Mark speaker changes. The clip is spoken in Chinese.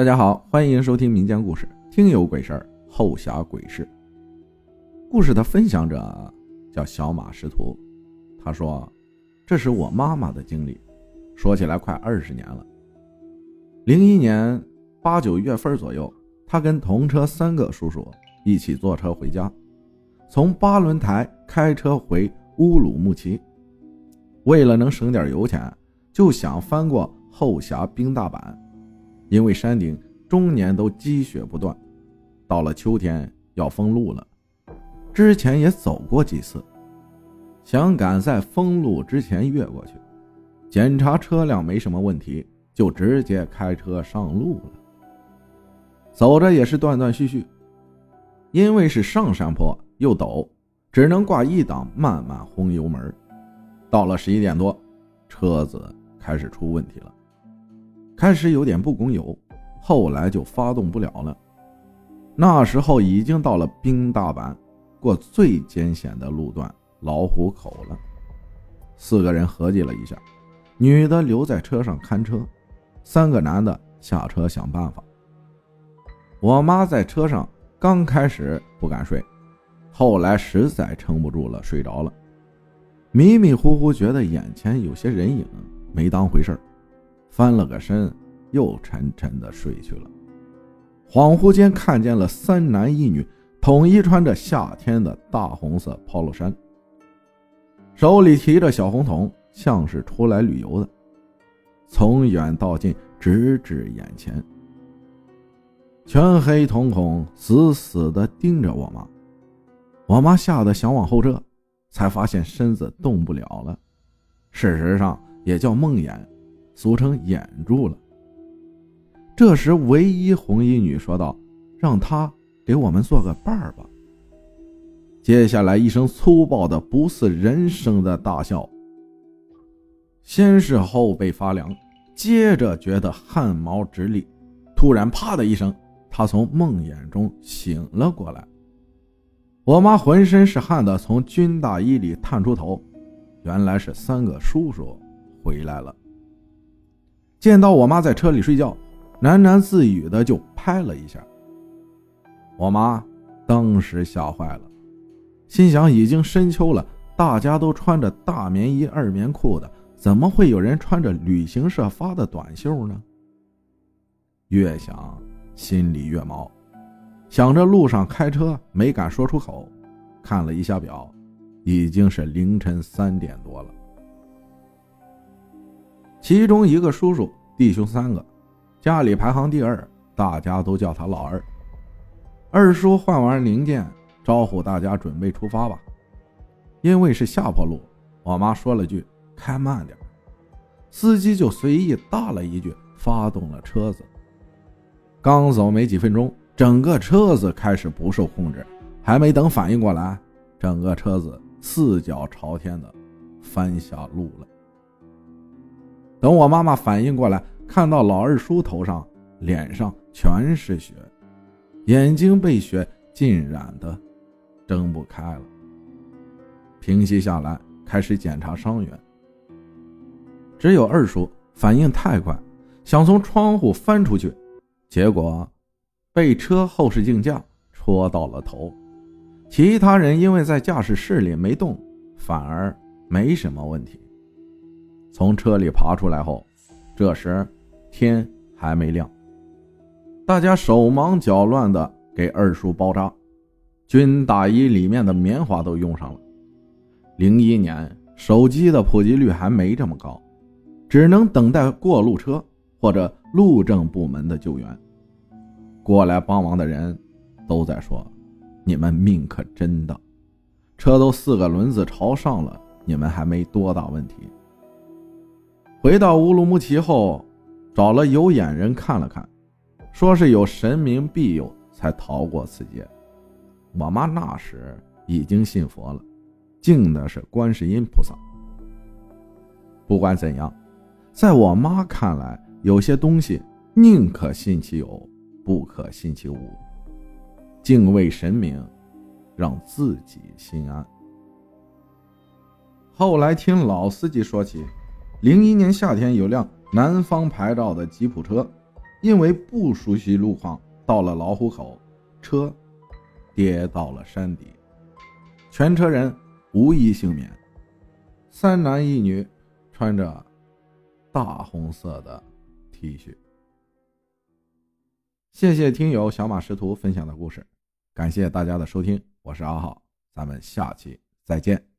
Speaker 1: 大家好，欢迎收听民间故事《听有鬼事儿后侠鬼事》。故事的分享者叫小马识途，他说：“这是我妈妈的经历，说起来快二十年了。零一年八九月份左右，他跟同车三个叔叔一起坐车回家，从八轮台开车回乌鲁木齐。为了能省点油钱，就想翻过后峡冰大板。”因为山顶终年都积雪不断，到了秋天要封路了。之前也走过几次，想赶在封路之前越过去，检查车辆没什么问题，就直接开车上路了。走着也是断断续续，因为是上山坡又陡，只能挂一档，慢慢轰油门。到了十一点多，车子开始出问题了。开始有点不供油，后来就发动不了了。那时候已经到了冰大板过最艰险的路段老虎口了。四个人合计了一下，女的留在车上看车，三个男的下车想办法。我妈在车上刚开始不敢睡，后来实在撑不住了，睡着了。迷迷糊糊觉得眼前有些人影，没当回事儿。翻了个身，又沉沉的睡去了。恍惚间看见了三男一女，统一穿着夏天的大红色 polo 衫，手里提着小红桶，像是出来旅游的。从远到近，直至眼前，全黑瞳孔死死的盯着我妈。我妈吓得想往后撤，才发现身子动不了了。事实上，也叫梦魇。俗称掩住了。这时，唯一红衣女说道：“让她给我们做个伴儿吧。”接下来，一声粗暴的不似人声的大笑。先是后背发凉，接着觉得汗毛直立，突然啪的一声，她从梦魇中醒了过来。我妈浑身是汗的从军大衣里探出头，原来是三个叔叔回来了。见到我妈在车里睡觉，喃喃自语的就拍了一下。我妈当时吓坏了，心想已经深秋了，大家都穿着大棉衣、二棉裤的，怎么会有人穿着旅行社发的短袖呢？越想心里越毛，想着路上开车没敢说出口，看了一下表，已经是凌晨三点多了。其中一个叔叔，弟兄三个，家里排行第二，大家都叫他老二。二叔换完零件，招呼大家准备出发吧。因为是下坡路，我妈说了句“开慢点”，司机就随意答了一句，发动了车子。刚走没几分钟，整个车子开始不受控制，还没等反应过来，整个车子四脚朝天的翻下路了。等我妈妈反应过来，看到老二叔头上、脸上全是血，眼睛被血浸染的，睁不开了。平息下来，开始检查伤员。只有二叔反应太快，想从窗户翻出去，结果被车后视镜架戳到了头。其他人因为在驾驶室里没动，反而没什么问题。从车里爬出来后，这时天还没亮，大家手忙脚乱的给二叔包扎，军大衣里面的棉花都用上了。零一年手机的普及率还没这么高，只能等待过路车或者路政部门的救援。过来帮忙的人都在说：“你们命可真大，车都四个轮子朝上了，你们还没多大问题。”回到乌鲁木齐后，找了有眼人看了看，说是有神明庇佑才逃过此劫。我妈那时已经信佛了，敬的是观世音菩萨。不管怎样，在我妈看来，有些东西宁可信其有，不可信其无。敬畏神明，让自己心安。后来听老司机说起。零一年夏天，有辆南方牌照的吉普车，因为不熟悉路况，到了老虎口，车跌到了山底，全车人无一幸免。三男一女穿着大红色的 T 恤。谢谢听友小马识途分享的故事，感谢大家的收听，我是阿浩，咱们下期再见。